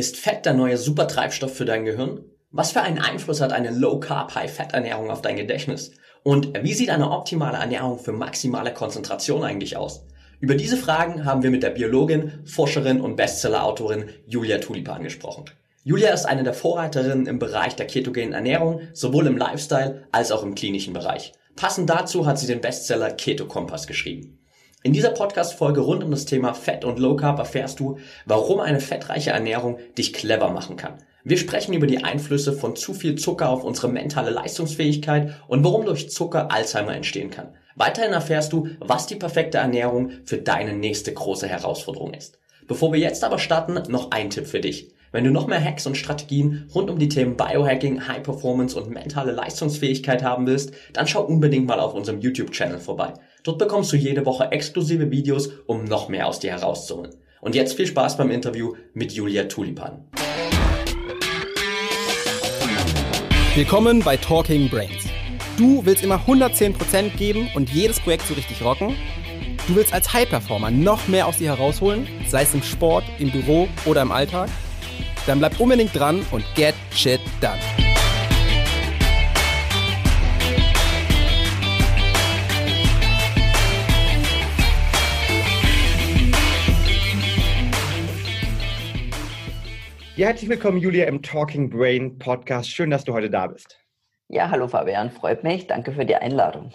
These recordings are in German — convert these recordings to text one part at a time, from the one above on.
Ist Fett der neue Supertreibstoff für dein Gehirn? Was für einen Einfluss hat eine Low-Carb, High-Fat-Ernährung auf dein Gedächtnis? Und wie sieht eine optimale Ernährung für maximale Konzentration eigentlich aus? Über diese Fragen haben wir mit der Biologin, Forscherin und Bestseller-Autorin Julia Tulipan gesprochen. Julia ist eine der Vorreiterinnen im Bereich der ketogenen Ernährung, sowohl im Lifestyle als auch im klinischen Bereich. Passend dazu hat sie den Bestseller Keto Kompass geschrieben. In dieser Podcast-Folge rund um das Thema Fett und Low Carb erfährst du, warum eine fettreiche Ernährung dich clever machen kann. Wir sprechen über die Einflüsse von zu viel Zucker auf unsere mentale Leistungsfähigkeit und warum durch Zucker Alzheimer entstehen kann. Weiterhin erfährst du, was die perfekte Ernährung für deine nächste große Herausforderung ist. Bevor wir jetzt aber starten, noch ein Tipp für dich. Wenn du noch mehr Hacks und Strategien rund um die Themen Biohacking, High Performance und mentale Leistungsfähigkeit haben willst, dann schau unbedingt mal auf unserem YouTube-Channel vorbei. Dort bekommst du jede Woche exklusive Videos, um noch mehr aus dir herauszuholen. Und jetzt viel Spaß beim Interview mit Julia Tulipan. Willkommen bei Talking Brains. Du willst immer 110% geben und jedes Projekt so richtig rocken? Du willst als High-Performer noch mehr aus dir herausholen, sei es im Sport, im Büro oder im Alltag? Dann bleib unbedingt dran und get shit done. Ja, herzlich willkommen, Julia, im Talking Brain Podcast. Schön, dass du heute da bist. Ja, hallo Fabian, freut mich. Danke für die Einladung.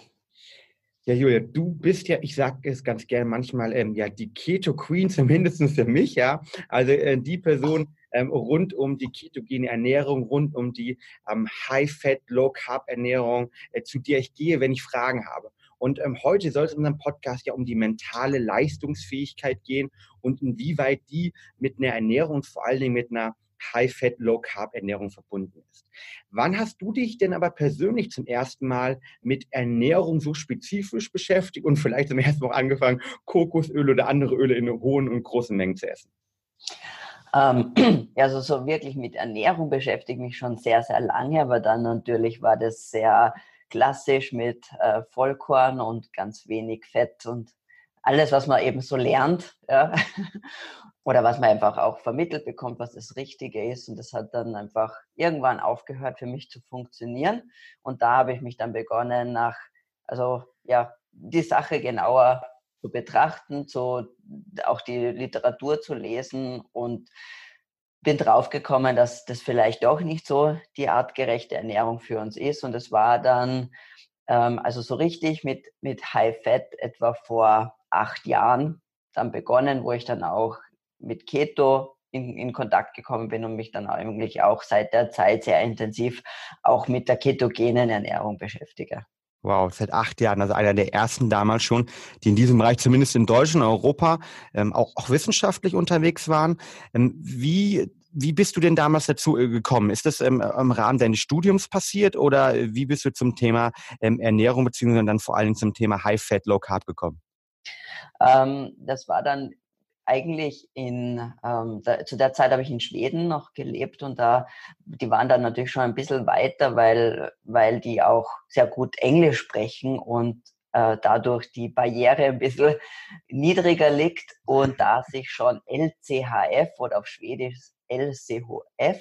Ja, Julia, du bist ja, ich sage es ganz gerne manchmal, ähm, ja, die Keto Queen, zumindest für mich, ja. Also äh, die Person ähm, rund um die ketogene Ernährung, rund um die ähm, High-Fat, Low-Carb-Ernährung, äh, zu der ich gehe, wenn ich Fragen habe. Und ähm, heute soll es in unserem Podcast ja um die mentale Leistungsfähigkeit gehen und inwieweit die mit einer Ernährung, vor allen Dingen mit einer High-Fat, Low-Carb-Ernährung verbunden ist. Wann hast du dich denn aber persönlich zum ersten Mal mit Ernährung so spezifisch beschäftigt und vielleicht zum ersten Mal angefangen, Kokosöl oder andere Öle in hohen und großen Mengen zu essen? Ähm, also so wirklich mit Ernährung beschäftige ich mich schon sehr, sehr lange, aber dann natürlich war das sehr klassisch mit äh, Vollkorn und ganz wenig Fett und alles, was man eben so lernt, ja. oder was man einfach auch vermittelt bekommt, was das Richtige ist. Und das hat dann einfach irgendwann aufgehört für mich zu funktionieren. Und da habe ich mich dann begonnen, nach, also ja, die Sache genauer zu betrachten, zu, auch die Literatur zu lesen und bin draufgekommen, dass das vielleicht doch nicht so die artgerechte Ernährung für uns ist. Und es war dann, ähm, also so richtig mit, mit High Fat etwa vor acht Jahren dann begonnen, wo ich dann auch mit Keto in, in Kontakt gekommen bin und mich dann eigentlich auch seit der Zeit sehr intensiv auch mit der ketogenen Ernährung beschäftige. Wow, seit acht Jahren, also einer der ersten damals schon, die in diesem Bereich zumindest in Deutschland Europa ähm, auch, auch wissenschaftlich unterwegs waren. Ähm, wie, wie bist du denn damals dazu äh, gekommen? Ist das ähm, im Rahmen deines Studiums passiert oder wie bist du zum Thema ähm, Ernährung beziehungsweise dann vor allem zum Thema High Fat, Low Carb gekommen? Ähm, das war dann eigentlich in, ähm, da, zu der Zeit habe ich in Schweden noch gelebt und da, die waren dann natürlich schon ein bisschen weiter, weil, weil die auch sehr gut Englisch sprechen und äh, dadurch die Barriere ein bisschen niedriger liegt und da sich schon LCHF oder auf Schwedisch LCHF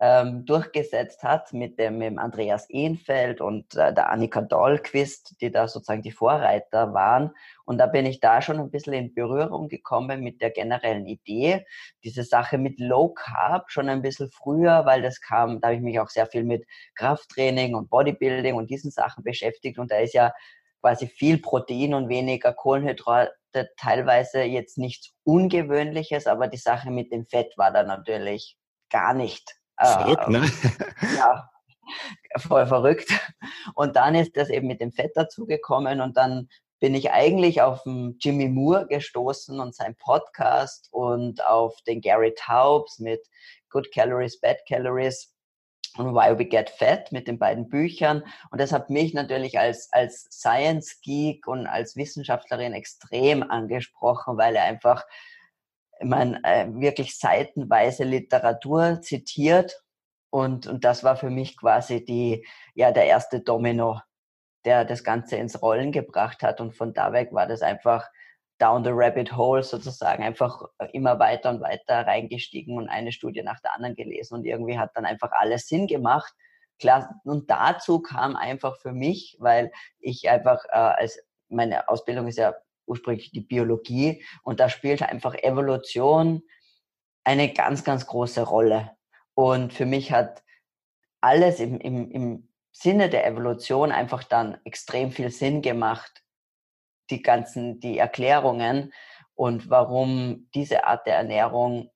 ähm, durchgesetzt hat mit dem, mit dem Andreas Ehnfeld und äh, der Annika Dahlquist, die da sozusagen die Vorreiter waren. Und da bin ich da schon ein bisschen in Berührung gekommen mit der generellen Idee, diese Sache mit Low Carb schon ein bisschen früher, weil das kam, da habe ich mich auch sehr viel mit Krafttraining und Bodybuilding und diesen Sachen beschäftigt. Und da ist ja quasi viel Protein und weniger Kohlenhydrate teilweise jetzt nichts Ungewöhnliches, aber die Sache mit dem Fett war da natürlich gar nicht Verrückt, ne? Ja, voll verrückt. Und dann ist das eben mit dem Fett dazugekommen und dann bin ich eigentlich auf den Jimmy Moore gestoßen und sein Podcast und auf den Gary Taubes mit Good Calories, Bad Calories und Why We Get Fat mit den beiden Büchern. Und das hat mich natürlich als, als Science Geek und als Wissenschaftlerin extrem angesprochen, weil er einfach man äh, wirklich seitenweise Literatur zitiert und, und das war für mich quasi die, ja, der erste Domino, der das Ganze ins Rollen gebracht hat und von da weg war das einfach down the rabbit hole sozusagen, einfach immer weiter und weiter reingestiegen und eine Studie nach der anderen gelesen und irgendwie hat dann einfach alles Sinn gemacht. Klar, und dazu kam einfach für mich, weil ich einfach äh, als meine Ausbildung ist ja ursprünglich die Biologie und da spielt einfach Evolution eine ganz, ganz große Rolle. Und für mich hat alles im, im, im Sinne der Evolution einfach dann extrem viel Sinn gemacht, die ganzen, die Erklärungen und warum diese Art der Ernährung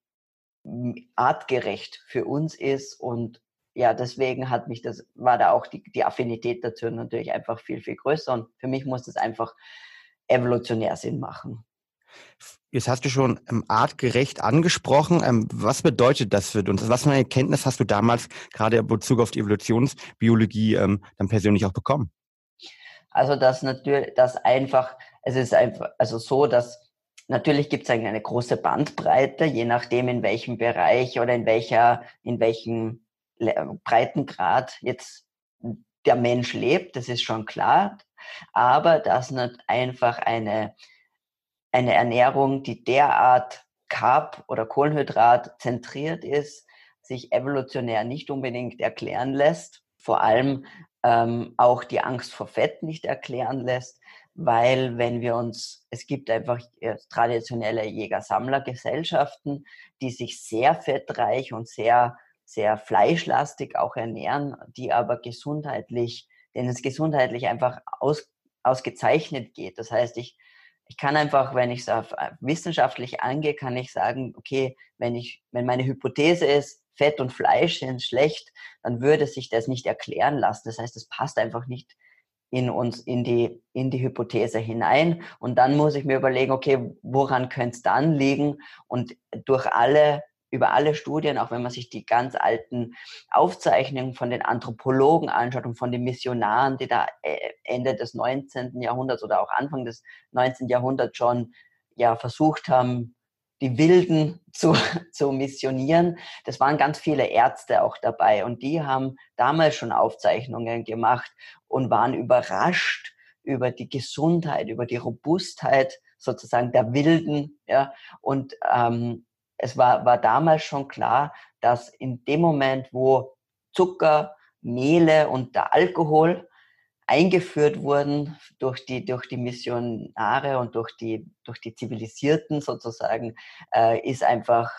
artgerecht für uns ist und ja, deswegen hat mich das, war da auch die, die Affinität dazu natürlich einfach viel, viel größer und für mich muss das einfach evolutionär Sinn machen. Jetzt hast du schon ähm, artgerecht angesprochen. Ähm, was bedeutet das für uns? Was für eine Erkenntnis hast du damals gerade in Bezug auf die Evolutionsbiologie ähm, dann persönlich auch bekommen? Also dass natürlich, dass einfach, es ist einfach, also so, dass natürlich gibt es eine große Bandbreite, je nachdem in welchem Bereich oder in welcher, in welchem Breitengrad jetzt der Mensch lebt, das ist schon klar. Aber dass nicht einfach eine eine Ernährung, die derart Carb- oder Kohlenhydrat zentriert ist, sich evolutionär nicht unbedingt erklären lässt, vor allem ähm, auch die Angst vor Fett nicht erklären lässt, weil wenn wir uns, es gibt einfach äh, traditionelle Jäger-Sammler-Gesellschaften, die sich sehr fettreich und sehr, sehr fleischlastig auch ernähren, die aber gesundheitlich, denen es gesundheitlich einfach aus, ausgezeichnet geht. Das heißt, ich ich kann einfach, wenn ich es äh, wissenschaftlich angehe, kann ich sagen, okay, wenn ich, wenn meine Hypothese ist, Fett und Fleisch sind schlecht, dann würde sich das nicht erklären lassen. Das heißt, es passt einfach nicht in uns, in die, in die Hypothese hinein. Und dann muss ich mir überlegen, okay, woran könnte es dann liegen? Und durch alle über alle Studien, auch wenn man sich die ganz alten Aufzeichnungen von den Anthropologen anschaut und von den Missionaren, die da äh, Ende des 19. Jahrhunderts oder auch Anfang des 19. Jahrhunderts schon ja versucht haben, die Wilden zu, zu missionieren. Das waren ganz viele Ärzte auch dabei und die haben damals schon Aufzeichnungen gemacht und waren überrascht über die Gesundheit, über die Robustheit sozusagen der Wilden. Ja, und ähm, es war, war damals schon klar, dass in dem Moment, wo Zucker, Mehle und der Alkohol eingeführt wurden durch die, durch die Missionare und durch die, durch die Zivilisierten sozusagen, äh, ist einfach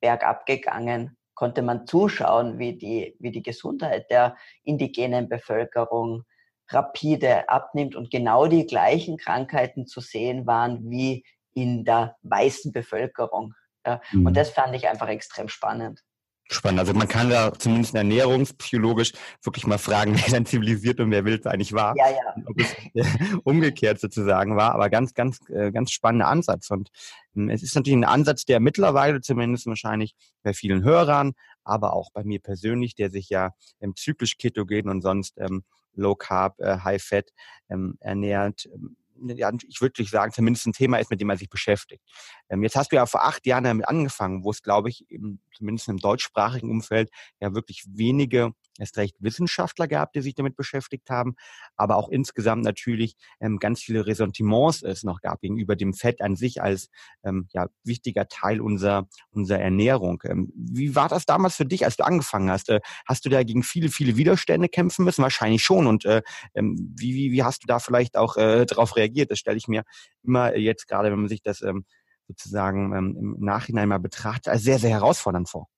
bergab gegangen. Konnte man zuschauen, wie die, wie die Gesundheit der indigenen Bevölkerung rapide abnimmt und genau die gleichen Krankheiten zu sehen waren wie in der weißen Bevölkerung. Ja? Mhm. Und das fand ich einfach extrem spannend. Spannend. Also man kann da zumindest ernährungspsychologisch wirklich mal fragen, wer dann zivilisiert und wer wild eigentlich war. Ja, ja. Ob es umgekehrt sozusagen war, aber ganz, ganz, äh, ganz spannender Ansatz. Und ähm, es ist natürlich ein Ansatz, der mittlerweile zumindest wahrscheinlich bei vielen Hörern, aber auch bei mir persönlich, der sich ja ähm, zyklisch ketogen und sonst ähm, Low Carb, äh, High Fat ähm, ernährt, ähm, ja, ich würde sagen, zumindest ein Thema ist, mit dem man sich beschäftigt. Ähm, jetzt hast du ja vor acht Jahren damit angefangen, wo es, glaube ich, im, zumindest im deutschsprachigen Umfeld ja wirklich wenige erst recht Wissenschaftler gab, die sich damit beschäftigt haben, aber auch insgesamt natürlich ähm, ganz viele Ressentiments es noch gab gegenüber dem Fett an sich als ähm, ja, wichtiger Teil unserer, unserer Ernährung. Ähm, wie war das damals für dich, als du angefangen hast? Äh, hast du da gegen viele, viele Widerstände kämpfen müssen? Wahrscheinlich schon. Und äh, ähm, wie, wie, wie hast du da vielleicht auch äh, darauf reagiert? Das stelle ich mir immer jetzt gerade, wenn man sich das ähm, sozusagen ähm, im Nachhinein mal betrachtet, als sehr, sehr herausfordernd vor.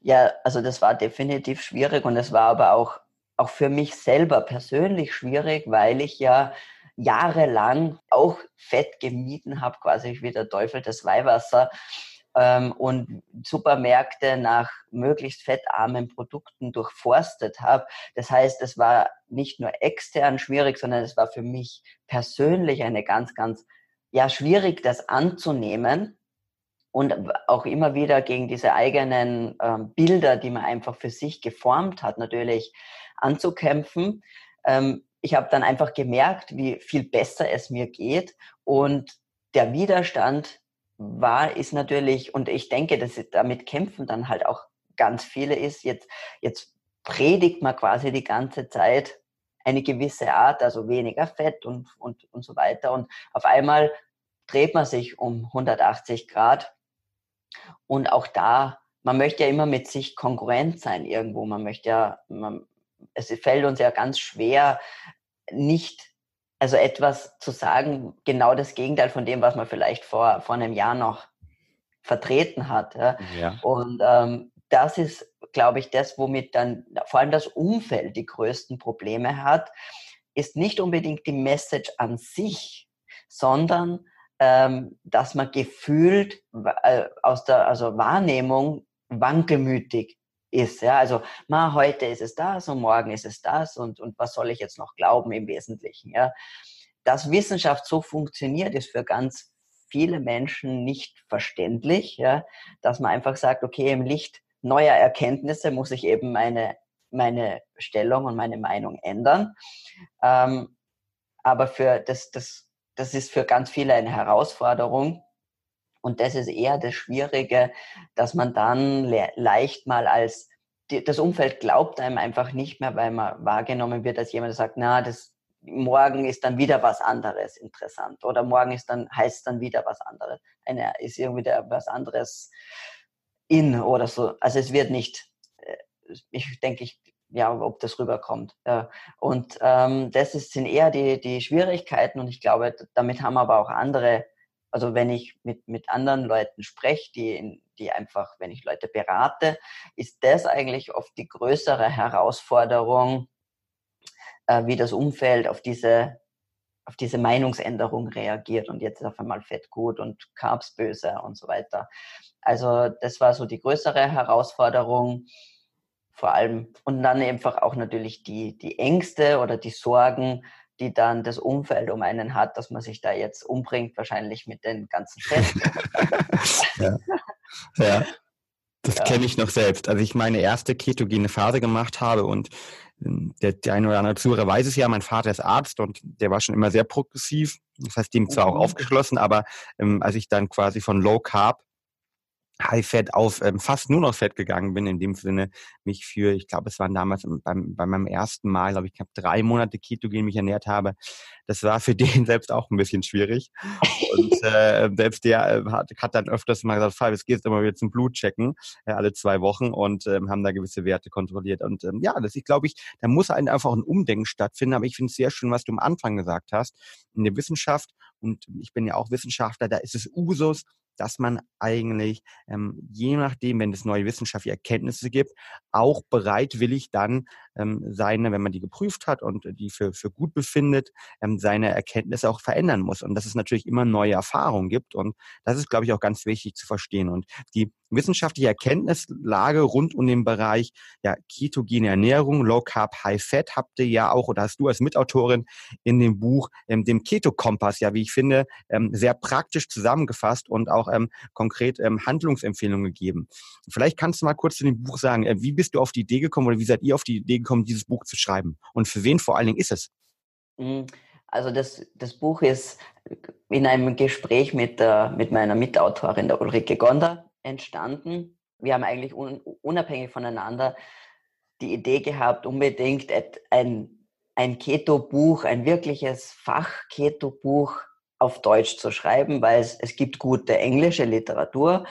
Ja, also das war definitiv schwierig und es war aber auch, auch für mich selber persönlich schwierig, weil ich ja jahrelang auch Fett gemieden habe, quasi wie der Teufel das Weihwasser ähm, und Supermärkte nach möglichst fettarmen Produkten durchforstet habe. Das heißt, es war nicht nur extern schwierig, sondern es war für mich persönlich eine ganz, ganz ja schwierig, das anzunehmen und auch immer wieder gegen diese eigenen ähm, Bilder, die man einfach für sich geformt hat, natürlich anzukämpfen. Ähm, ich habe dann einfach gemerkt, wie viel besser es mir geht und der Widerstand war, ist natürlich, und ich denke, dass damit kämpfen dann halt auch ganz viele ist, jetzt, jetzt predigt man quasi die ganze Zeit eine gewisse Art, also weniger Fett und, und, und so weiter. Und auf einmal dreht man sich um 180 Grad. Und auch da, man möchte ja immer mit sich konkurrent sein irgendwo. Man möchte ja, man, es fällt uns ja ganz schwer, nicht, also etwas zu sagen, genau das Gegenteil von dem, was man vielleicht vor, vor einem Jahr noch vertreten hat. Ja. ja. Und ähm, das ist, glaube ich, das, womit dann vor allem das Umfeld die größten Probleme hat, ist nicht unbedingt die Message an sich, sondern dass man gefühlt äh, aus der also Wahrnehmung wankelmütig ist. Ja? Also ma, heute ist es das und morgen ist es das und, und was soll ich jetzt noch glauben im Wesentlichen. Ja? Dass Wissenschaft so funktioniert, ist für ganz viele Menschen nicht verständlich, ja? dass man einfach sagt, okay, im Licht neuer Erkenntnisse muss ich eben meine, meine Stellung und meine Meinung ändern. Ähm, aber für das, das, das ist für ganz viele eine Herausforderung. Und das ist eher das Schwierige, dass man dann le leicht mal als das Umfeld glaubt einem einfach nicht mehr, weil man wahrgenommen wird als jemand, sagt, na, das morgen ist dann wieder was anderes interessant oder morgen ist dann heißt dann wieder was anderes. Eine ist irgendwie der, was anderes in oder so. Also es wird nicht, äh, ich denke, ich, ja, ob das rüberkommt. Und ähm, das ist, sind eher die, die Schwierigkeiten und ich glaube, damit haben aber auch andere, also wenn ich mit, mit anderen Leuten spreche, die, die einfach, wenn ich Leute berate, ist das eigentlich oft die größere Herausforderung, äh, wie das Umfeld auf diese auf diese Meinungsänderung reagiert und jetzt ist auf einmal Fett gut und Carbs böse und so weiter. Also das war so die größere Herausforderung vor allem und dann einfach auch natürlich die, die Ängste oder die Sorgen, die dann das Umfeld um einen hat, dass man sich da jetzt umbringt, wahrscheinlich mit den ganzen Fetten. ja. ja. Das ja. kenne ich noch selbst. Als ich meine erste ketogene Phase gemacht habe und ähm, der, der eine oder andere Zuhörer weiß es ja, mein Vater ist Arzt und der war schon immer sehr progressiv. Das heißt, dem zwar auch mhm. aufgeschlossen, aber ähm, als ich dann quasi von Low Carb High Fat auf ähm, fast nur noch Fett gegangen bin, in dem Sinne mich für, ich glaube, es waren damals beim, bei meinem ersten Mal, glaube ich, knapp drei Monate Ketogen mich ernährt habe. Das war für den selbst auch ein bisschen schwierig. Und äh, selbst der äh, hat, hat dann öfters mal gesagt, jetzt gehst du mal wieder zum Blutchecken, äh, alle zwei Wochen und ähm, haben da gewisse Werte kontrolliert. Und ähm, ja, das ist, glaube ich, da muss einfach ein Umdenken stattfinden. Aber ich finde es sehr schön, was du am Anfang gesagt hast. In der Wissenschaft, und ich bin ja auch Wissenschaftler, da ist es Usus, dass man eigentlich, ähm, je nachdem, wenn es neue wissenschaftliche Erkenntnisse gibt, auch bereitwillig dann ähm, seine, wenn man die geprüft hat und die für, für gut befindet, ähm, seine Erkenntnisse auch verändern muss. Und dass es natürlich immer neue Erfahrungen gibt. Und das ist, glaube ich, auch ganz wichtig zu verstehen. Und die wissenschaftliche Erkenntnislage rund um den Bereich ja, ketogene Ernährung, Low Carb, High Fat habt ihr ja auch oder hast du als Mitautorin in dem Buch, ähm, dem Keto-Kompass, ja, wie ich finde, ähm, sehr praktisch zusammengefasst und auch ähm, konkret ähm, Handlungsempfehlungen gegeben. Vielleicht kannst du mal kurz zu dem Buch sagen, äh, wie bist du auf die Idee gekommen oder wie seid ihr auf die Idee gekommen, dieses Buch zu schreiben? Und für wen vor allen Dingen ist es? Mhm. Also das, das Buch ist in einem Gespräch mit, der, mit meiner Mitautorin, der Ulrike Gonder, entstanden. Wir haben eigentlich un, unabhängig voneinander die Idee gehabt, unbedingt ein, ein Keto-Buch, ein wirkliches Fach-Keto-Buch auf Deutsch zu schreiben, weil es, es gibt gute englische Literatur,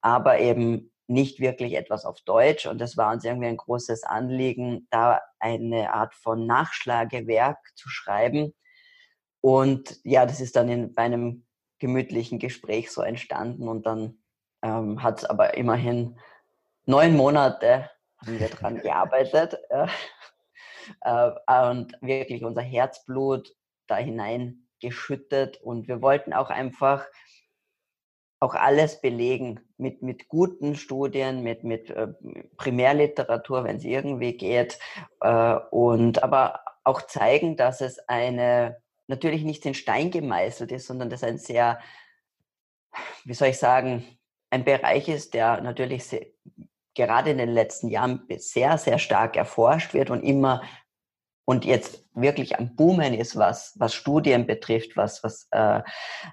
aber eben nicht wirklich etwas auf Deutsch. Und das war uns irgendwie ein großes Anliegen, da eine Art von Nachschlagewerk zu schreiben. Und ja, das ist dann in, bei einem gemütlichen Gespräch so entstanden. Und dann ähm, hat es aber immerhin neun Monate haben wir daran gearbeitet äh, äh, und wirklich unser Herzblut da hineingeschüttet. Und wir wollten auch einfach auch alles belegen mit, mit guten Studien, mit, mit äh, Primärliteratur, wenn es irgendwie geht. Äh, und aber auch zeigen, dass es eine, natürlich nicht in Stein gemeißelt ist, sondern dass ein sehr, wie soll ich sagen, ein Bereich ist, der natürlich sehr, gerade in den letzten Jahren sehr, sehr stark erforscht wird und immer und jetzt wirklich am Boomen ist, was, was Studien betrifft, was, was äh,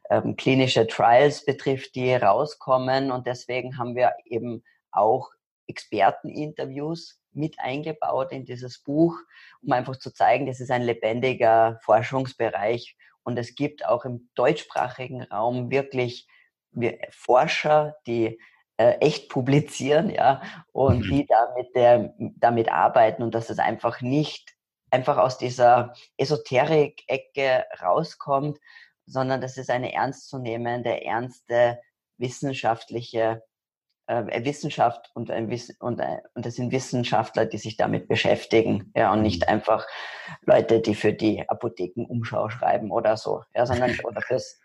ähm, klinische Trials betrifft, die rauskommen. Und deswegen haben wir eben auch Experteninterviews mit eingebaut in dieses Buch, um einfach zu zeigen, das ist ein lebendiger Forschungsbereich Und es gibt auch im deutschsprachigen Raum wirklich Forscher, die äh, echt publizieren, ja, und mhm. die damit, der, damit arbeiten und dass es einfach nicht einfach aus dieser Esoterik-Ecke rauskommt, sondern das ist eine ernstzunehmende, ernste wissenschaftliche äh, Wissenschaft und, ein Wiss und, äh, und das sind Wissenschaftler, die sich damit beschäftigen, ja, und nicht mhm. einfach Leute, die für die Apothekenumschau schreiben oder so, ja, sondern oder fürs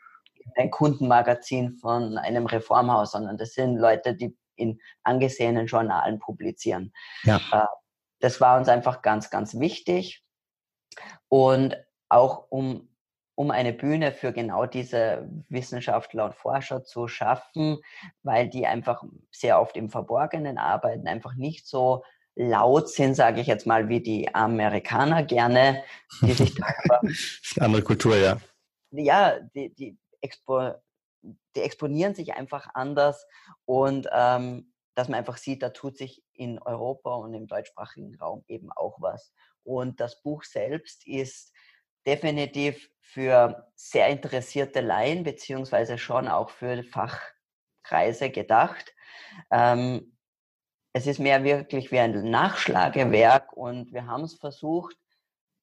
ein Kundenmagazin von einem Reformhaus, sondern das sind Leute, die in angesehenen Journalen publizieren. Ja. Äh, das war uns einfach ganz, ganz wichtig. Und auch um, um eine Bühne für genau diese Wissenschaftler und Forscher zu schaffen, weil die einfach sehr oft im Verborgenen arbeiten, einfach nicht so laut sind, sage ich jetzt mal, wie die Amerikaner gerne, die sich da aber, andere Kultur, ja. Ja, die, die, expo, die exponieren sich einfach anders und ähm, dass man einfach sieht, da tut sich in Europa und im deutschsprachigen Raum eben auch was. Und das Buch selbst ist definitiv für sehr interessierte Laien beziehungsweise schon auch für Fachkreise gedacht. Ähm, es ist mehr wirklich wie ein Nachschlagewerk und wir haben es versucht,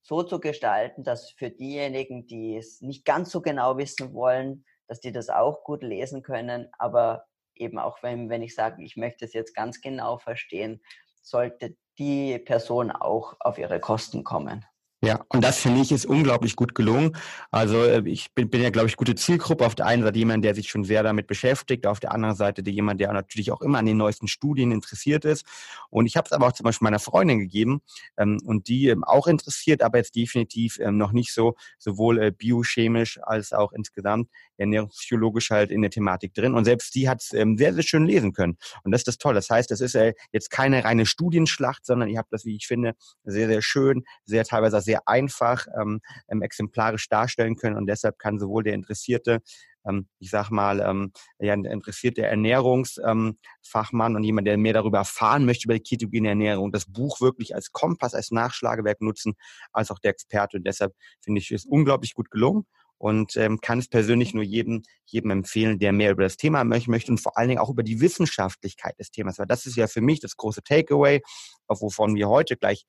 so zu gestalten, dass für diejenigen, die es nicht ganz so genau wissen wollen, dass die das auch gut lesen können. Aber eben auch wenn, wenn ich sage, ich möchte es jetzt ganz genau verstehen, sollte die Person auch auf ihre Kosten kommen. Ja, und das finde ich ist unglaublich gut gelungen. Also äh, ich bin, bin ja, glaube ich, gute Zielgruppe. Auf der einen Seite jemand, der sich schon sehr damit beschäftigt, auf der anderen Seite jemand, der natürlich auch immer an den neuesten Studien interessiert ist. Und ich habe es aber auch zum Beispiel meiner Freundin gegeben ähm, und die ähm, auch interessiert, aber jetzt definitiv ähm, noch nicht so sowohl äh, biochemisch als auch insgesamt ernährungsphysiologisch halt in der Thematik drin. Und selbst die hat es ähm, sehr, sehr schön lesen können. Und das ist das Tolle. Das heißt, das ist äh, jetzt keine reine Studienschlacht, sondern ihr habt das, wie ich finde, sehr, sehr schön, sehr teilweise sehr einfach ähm, ähm, exemplarisch darstellen können und deshalb kann sowohl der interessierte ähm, ich sag mal, ähm, ja, ein interessierter Ernährungsfachmann ähm, und jemand, der mehr darüber erfahren möchte über die ketogene Ernährung, das Buch wirklich als Kompass, als Nachschlagewerk nutzen, als auch der Experte. Und deshalb finde ich es unglaublich gut gelungen und ähm, kann es persönlich nur jedem, jedem empfehlen, der mehr über das Thema möchte und vor allen Dingen auch über die Wissenschaftlichkeit des Themas. Weil das ist ja für mich das große Takeaway, auf wovon wir heute gleich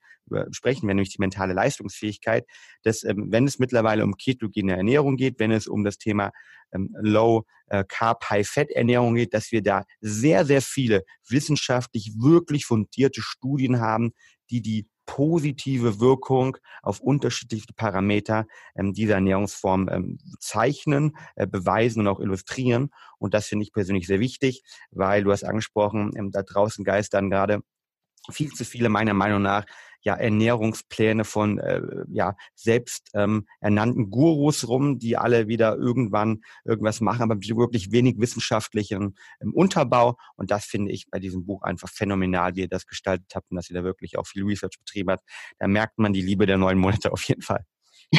sprechen werden, nämlich die mentale Leistungsfähigkeit, dass ähm, wenn es mittlerweile um ketogene Ernährung geht, wenn es um das Thema ähm, Low äh, Carb High Fat Ernährung geht, dass wir da sehr, sehr viele wissenschaftlich wirklich fundierte Studien haben, die die positive Wirkung auf unterschiedliche Parameter ähm, dieser Ernährungsform ähm, zeichnen, äh, beweisen und auch illustrieren. Und das finde ich persönlich sehr wichtig, weil du hast angesprochen, ähm, da draußen geistern gerade viel zu viele meiner Meinung nach ja Ernährungspläne von äh, ja selbst ähm, ernannten Gurus rum, die alle wieder irgendwann irgendwas machen, aber mit wirklich wenig wissenschaftlichen ähm, Unterbau. Und das finde ich bei diesem Buch einfach phänomenal, wie ihr das gestaltet habt und dass ihr da wirklich auch viel Research betrieben habt. Da merkt man die Liebe der neun Monate auf jeden Fall.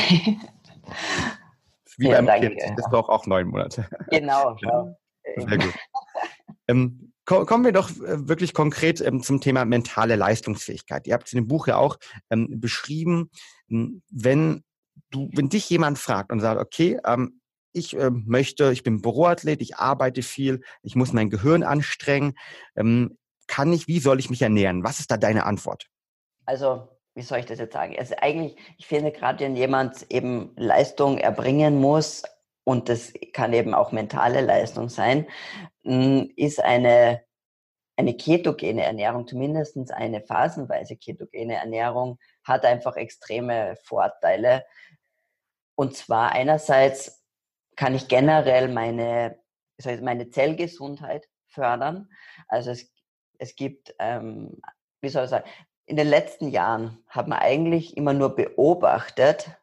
Wie ja, beim danke, Kind. Das braucht auch neun Monate. Genau. ja. Sehr gut. ähm, Kommen wir doch äh, wirklich konkret ähm, zum Thema mentale Leistungsfähigkeit. Ihr habt es in dem Buch ja auch ähm, beschrieben, wenn du, wenn dich jemand fragt und sagt, okay, ähm, ich möchte, ich bin Büroathlet, ich arbeite viel, ich muss mein Gehirn anstrengen, kann ich, wie soll ich mich ernähren? Was ist da deine Antwort? Also, wie soll ich das jetzt sagen? Also eigentlich, ich finde gerade, wenn jemand eben Leistung erbringen muss, und das kann eben auch mentale Leistung sein, hm, ist eine, eine ketogene Ernährung, zumindest eine phasenweise ketogene Ernährung, hat einfach extreme Vorteile. Und zwar einerseits kann ich generell meine, meine Zellgesundheit fördern. Also es, es gibt, ähm, wie soll ich sagen, in den letzten Jahren hat man eigentlich immer nur beobachtet,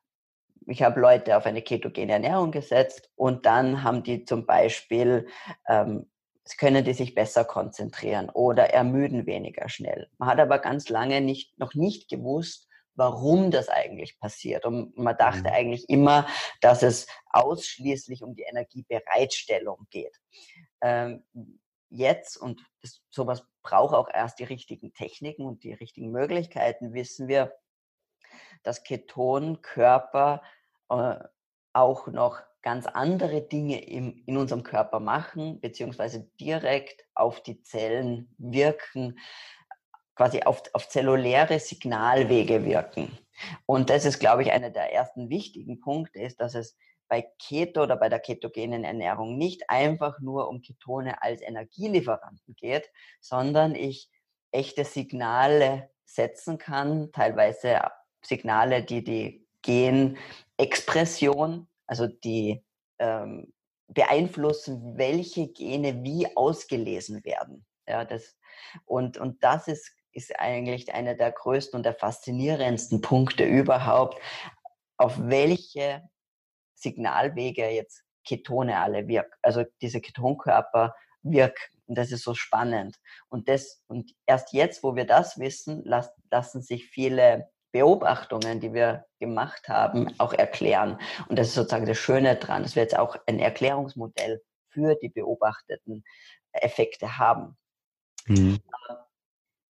ich habe Leute auf eine ketogene Ernährung gesetzt und dann haben die zum Beispiel, ähm, können die sich besser konzentrieren oder ermüden weniger schnell. Man hat aber ganz lange nicht, noch nicht gewusst, warum das eigentlich passiert. Und man dachte mhm. eigentlich immer, dass es ausschließlich um die Energiebereitstellung geht. Ähm, jetzt, und das, sowas braucht auch erst die richtigen Techniken und die richtigen Möglichkeiten, wissen wir, dass Ketonkörper äh, auch noch ganz andere Dinge im, in unserem Körper machen, beziehungsweise direkt auf die Zellen wirken, quasi auf, auf zelluläre Signalwege wirken. Und das ist, glaube ich, einer der ersten wichtigen Punkte, ist, dass es bei Keto oder bei der ketogenen Ernährung nicht einfach nur um Ketone als Energielieferanten geht, sondern ich echte Signale setzen kann, teilweise Signale, die die Genexpression, also die ähm, beeinflussen, welche Gene wie ausgelesen werden. Ja, das, und, und das ist, ist eigentlich einer der größten und der faszinierendsten Punkte überhaupt, auf welche Signalwege jetzt Ketone alle wirken, also diese Ketonkörper wirken. Und das ist so spannend. Und, das, und erst jetzt, wo wir das wissen, las, lassen sich viele Beobachtungen, die wir gemacht haben, auch erklären. Und das ist sozusagen das Schöne dran, dass wir jetzt auch ein Erklärungsmodell für die beobachteten Effekte haben. Mhm.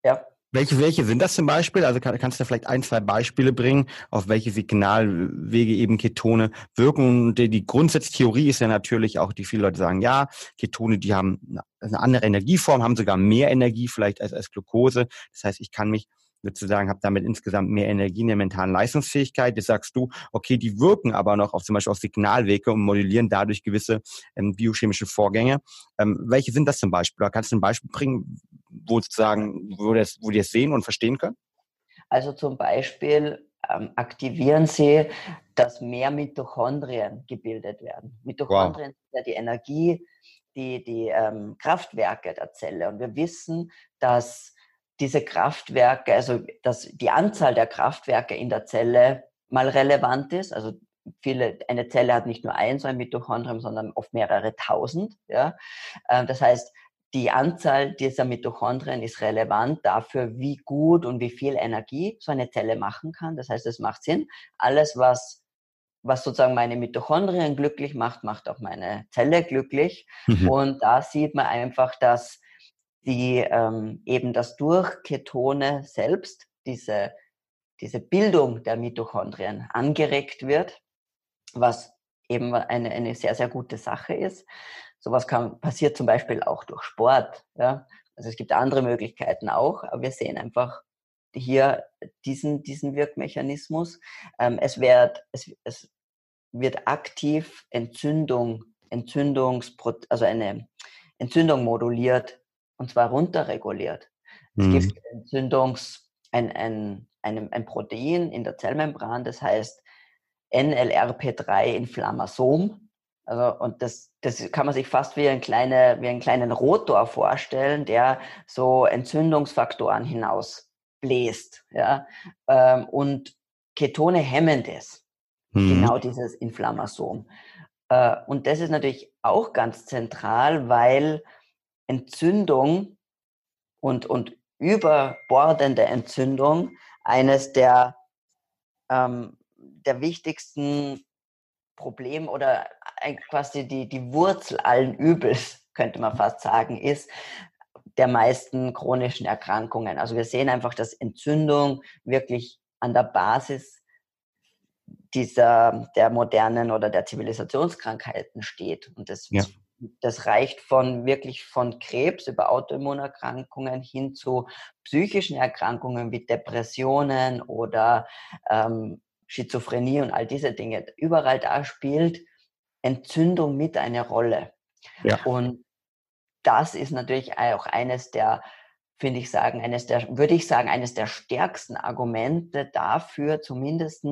Ja. Welche, welche sind das zum Beispiel? Also kann, kannst du vielleicht ein, zwei Beispiele bringen, auf welche Signalwege eben Ketone wirken? Und die, die Grundsatztheorie ist ja natürlich auch, die viele Leute sagen, ja, Ketone, die haben eine andere Energieform, haben sogar mehr Energie vielleicht als, als Glucose. Das heißt, ich kann mich sozusagen, habe damit insgesamt mehr Energie in der mentalen Leistungsfähigkeit. Jetzt sagst du, okay, die wirken aber noch auf zum Beispiel auf Signalwege und modellieren dadurch gewisse ähm, biochemische Vorgänge. Ähm, welche sind das zum Beispiel? Oder kannst du ein Beispiel bringen, wo sozusagen, wo, das, wo die es sehen und verstehen können? Also zum Beispiel ähm, aktivieren sie, dass mehr Mitochondrien gebildet werden. Mitochondrien wow. sind ja die Energie, die, die ähm, Kraftwerke der Zelle. Und wir wissen, dass diese Kraftwerke, also dass die Anzahl der Kraftwerke in der Zelle mal relevant ist. Also viele, eine Zelle hat nicht nur ein so ein Mitochondrium, sondern oft mehrere tausend. Ja? Ähm, das heißt, die Anzahl dieser Mitochondrien ist relevant dafür, wie gut und wie viel Energie so eine Zelle machen kann. Das heißt, es macht Sinn. Alles, was, was sozusagen meine Mitochondrien glücklich macht, macht auch meine Zelle glücklich. Mhm. Und da sieht man einfach, dass die ähm, eben das durch Ketone selbst, diese, diese Bildung der Mitochondrien angeregt wird, was eben eine, eine sehr, sehr gute Sache ist. Sowas kann, passiert zum Beispiel auch durch Sport. Ja? Also es gibt andere Möglichkeiten auch, aber wir sehen einfach hier diesen, diesen Wirkmechanismus. Ähm, es, wird, es, es wird aktiv Entzündung, Entzündungspro also eine Entzündung moduliert und zwar runterreguliert. Es mhm. gibt Entzündungs, ein, ein, ein, ein Protein in der Zellmembran, das heißt NLRP3-Inflammasom. Also, und das, das kann man sich fast wie, ein kleine, wie einen kleinen Rotor vorstellen, der so Entzündungsfaktoren hinausbläst. Ja? Ähm, und Ketone hemmen das. Mhm. Genau dieses Inflammasom. Äh, und das ist natürlich auch ganz zentral, weil Entzündung und, und überbordende Entzündung eines der, ähm, der wichtigsten Probleme oder quasi die, die Wurzel allen Übels, könnte man fast sagen, ist der meisten chronischen Erkrankungen. Also wir sehen einfach, dass Entzündung wirklich an der Basis dieser, der modernen oder der Zivilisationskrankheiten steht. Und das ja das reicht von wirklich von Krebs über Autoimmunerkrankungen hin zu psychischen Erkrankungen wie Depressionen oder ähm, Schizophrenie und all diese Dinge. Überall da spielt Entzündung mit eine Rolle. Ja. Und das ist natürlich auch eines der, finde ich sagen, eines der, würde ich sagen, eines der stärksten Argumente dafür, zumindest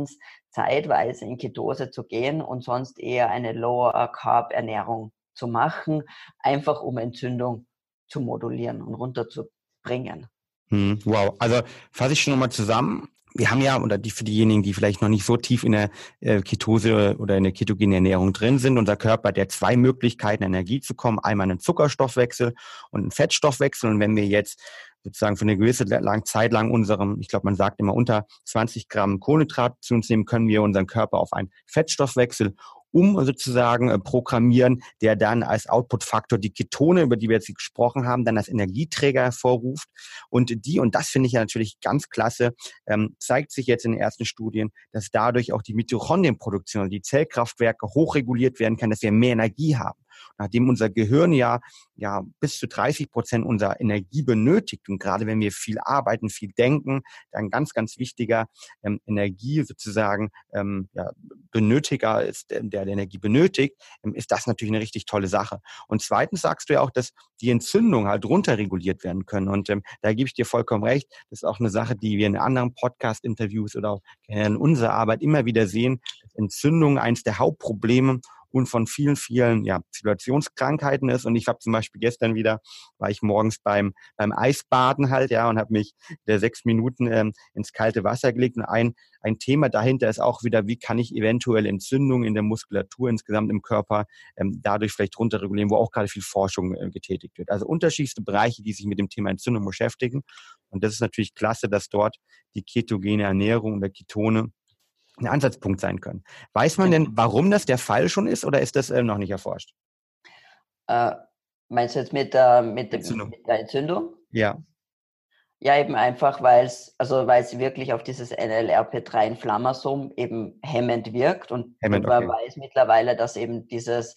zeitweise in Ketose zu gehen und sonst eher eine Lower Carb Ernährung zu machen, einfach um Entzündung zu modulieren und runterzubringen. Hm, wow, also fasse ich schon nochmal zusammen. Wir haben ja, oder die für diejenigen, die vielleicht noch nicht so tief in der äh, Ketose oder in der ketogenen Ernährung drin sind, unser Körper hat ja zwei Möglichkeiten, Energie zu kommen. Einmal einen Zuckerstoffwechsel und einen Fettstoffwechsel. Und wenn wir jetzt sozusagen für eine gewisse Zeit lang unserem, ich glaube, man sagt immer unter 20 Gramm Kohlenhydrat zu uns nehmen, können wir unseren Körper auf einen Fettstoffwechsel um sozusagen äh, programmieren, der dann als Output-Faktor die Ketone, über die wir jetzt gesprochen haben, dann als Energieträger hervorruft. Und die, und das finde ich ja natürlich ganz klasse, ähm, zeigt sich jetzt in den ersten Studien, dass dadurch auch die Mitochondrienproduktion, die Zellkraftwerke hochreguliert werden kann, dass wir mehr Energie haben nachdem unser Gehirn ja, ja bis zu 30 Prozent unserer Energie benötigt und gerade wenn wir viel arbeiten, viel denken, dann ganz, ganz wichtiger ähm, Energie sozusagen ähm, ja, Benötiger ist, der, der Energie benötigt, ähm, ist das natürlich eine richtig tolle Sache. Und zweitens sagst du ja auch, dass die Entzündungen halt runterreguliert werden können. Und ähm, da gebe ich dir vollkommen recht. Das ist auch eine Sache, die wir in anderen Podcast-Interviews oder auch in unserer Arbeit immer wieder sehen, dass Entzündungen eines der Hauptprobleme und von vielen, vielen ja, Situationskrankheiten ist. Und ich habe zum Beispiel gestern wieder, war ich morgens beim, beim Eisbaden halt, ja, und habe mich der sechs Minuten ähm, ins kalte Wasser gelegt. Und ein, ein Thema dahinter ist auch wieder, wie kann ich eventuell Entzündungen in der Muskulatur insgesamt im Körper ähm, dadurch vielleicht runterregulieren, wo auch gerade viel Forschung äh, getätigt wird. Also unterschiedlichste Bereiche, die sich mit dem Thema Entzündung beschäftigen. Und das ist natürlich klasse, dass dort die ketogene Ernährung oder Ketone ein Ansatzpunkt sein können. Weiß man denn, warum das der Fall schon ist oder ist das äh, noch nicht erforscht? Äh, meinst du jetzt mit, äh, mit, Entzündung. mit der Entzündung? Ja. Ja, eben einfach, weil es, also weil wirklich auf dieses NLRP3-Inflammasom eben hemmend wirkt und, hemmend, man okay. weiß mittlerweile, dass eben dieses,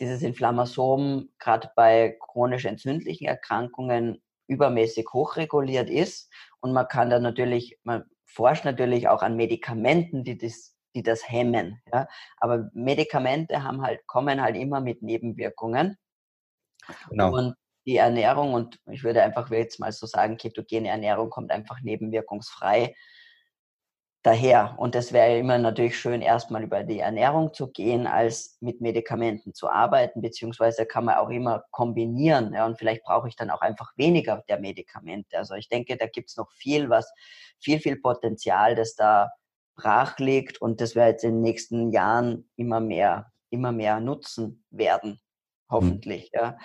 dieses Inflammasom gerade bei chronisch entzündlichen Erkrankungen übermäßig hochreguliert ist und man kann da natürlich, man forscht natürlich auch an Medikamenten, die das, die das hemmen. Ja? Aber Medikamente haben halt, kommen halt immer mit Nebenwirkungen. Genau. Und die Ernährung, und ich würde einfach jetzt mal so sagen, ketogene Ernährung kommt einfach nebenwirkungsfrei daher. Und es wäre immer natürlich schön, erstmal über die Ernährung zu gehen, als mit Medikamenten zu arbeiten, beziehungsweise kann man auch immer kombinieren. Ja, und vielleicht brauche ich dann auch einfach weniger der Medikamente. Also ich denke, da gibt es noch viel, was, viel, viel Potenzial, das da brach liegt und das wir jetzt in den nächsten Jahren immer mehr, immer mehr nutzen werden. Mhm. Hoffentlich. Mhm. Ja.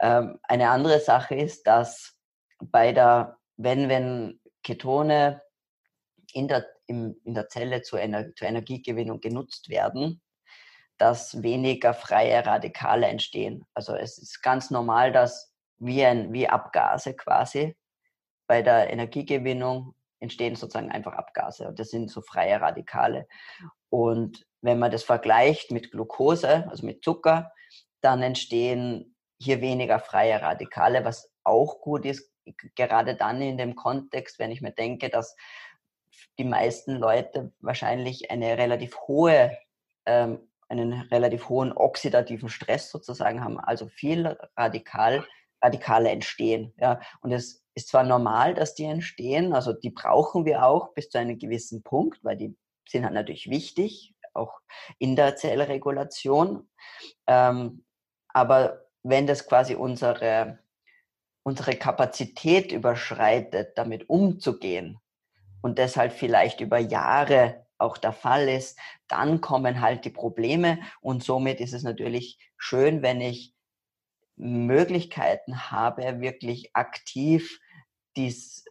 Ähm, eine andere Sache ist, dass bei der, wenn, wenn Ketone in der, im, in der Zelle zur, Ener zur Energiegewinnung genutzt werden, dass weniger freie Radikale entstehen. Also es ist ganz normal, dass wie, ein, wie Abgase quasi bei der Energiegewinnung entstehen sozusagen einfach Abgase und das sind so freie Radikale. Und wenn man das vergleicht mit Glucose, also mit Zucker, dann entstehen hier weniger freie Radikale, was auch gut ist, gerade dann in dem Kontext, wenn ich mir denke, dass die meisten Leute wahrscheinlich eine relativ hohe, ähm, einen relativ hohen oxidativen Stress sozusagen haben, also viel Radikal, Radikale entstehen. Ja. Und es ist zwar normal, dass die entstehen, also die brauchen wir auch bis zu einem gewissen Punkt, weil die sind halt natürlich wichtig, auch in der Zellregulation. Ähm, aber wenn das quasi unsere, unsere Kapazität überschreitet, damit umzugehen, und das halt vielleicht über Jahre auch der Fall ist, dann kommen halt die Probleme und somit ist es natürlich schön, wenn ich Möglichkeiten habe, wirklich aktiv dies,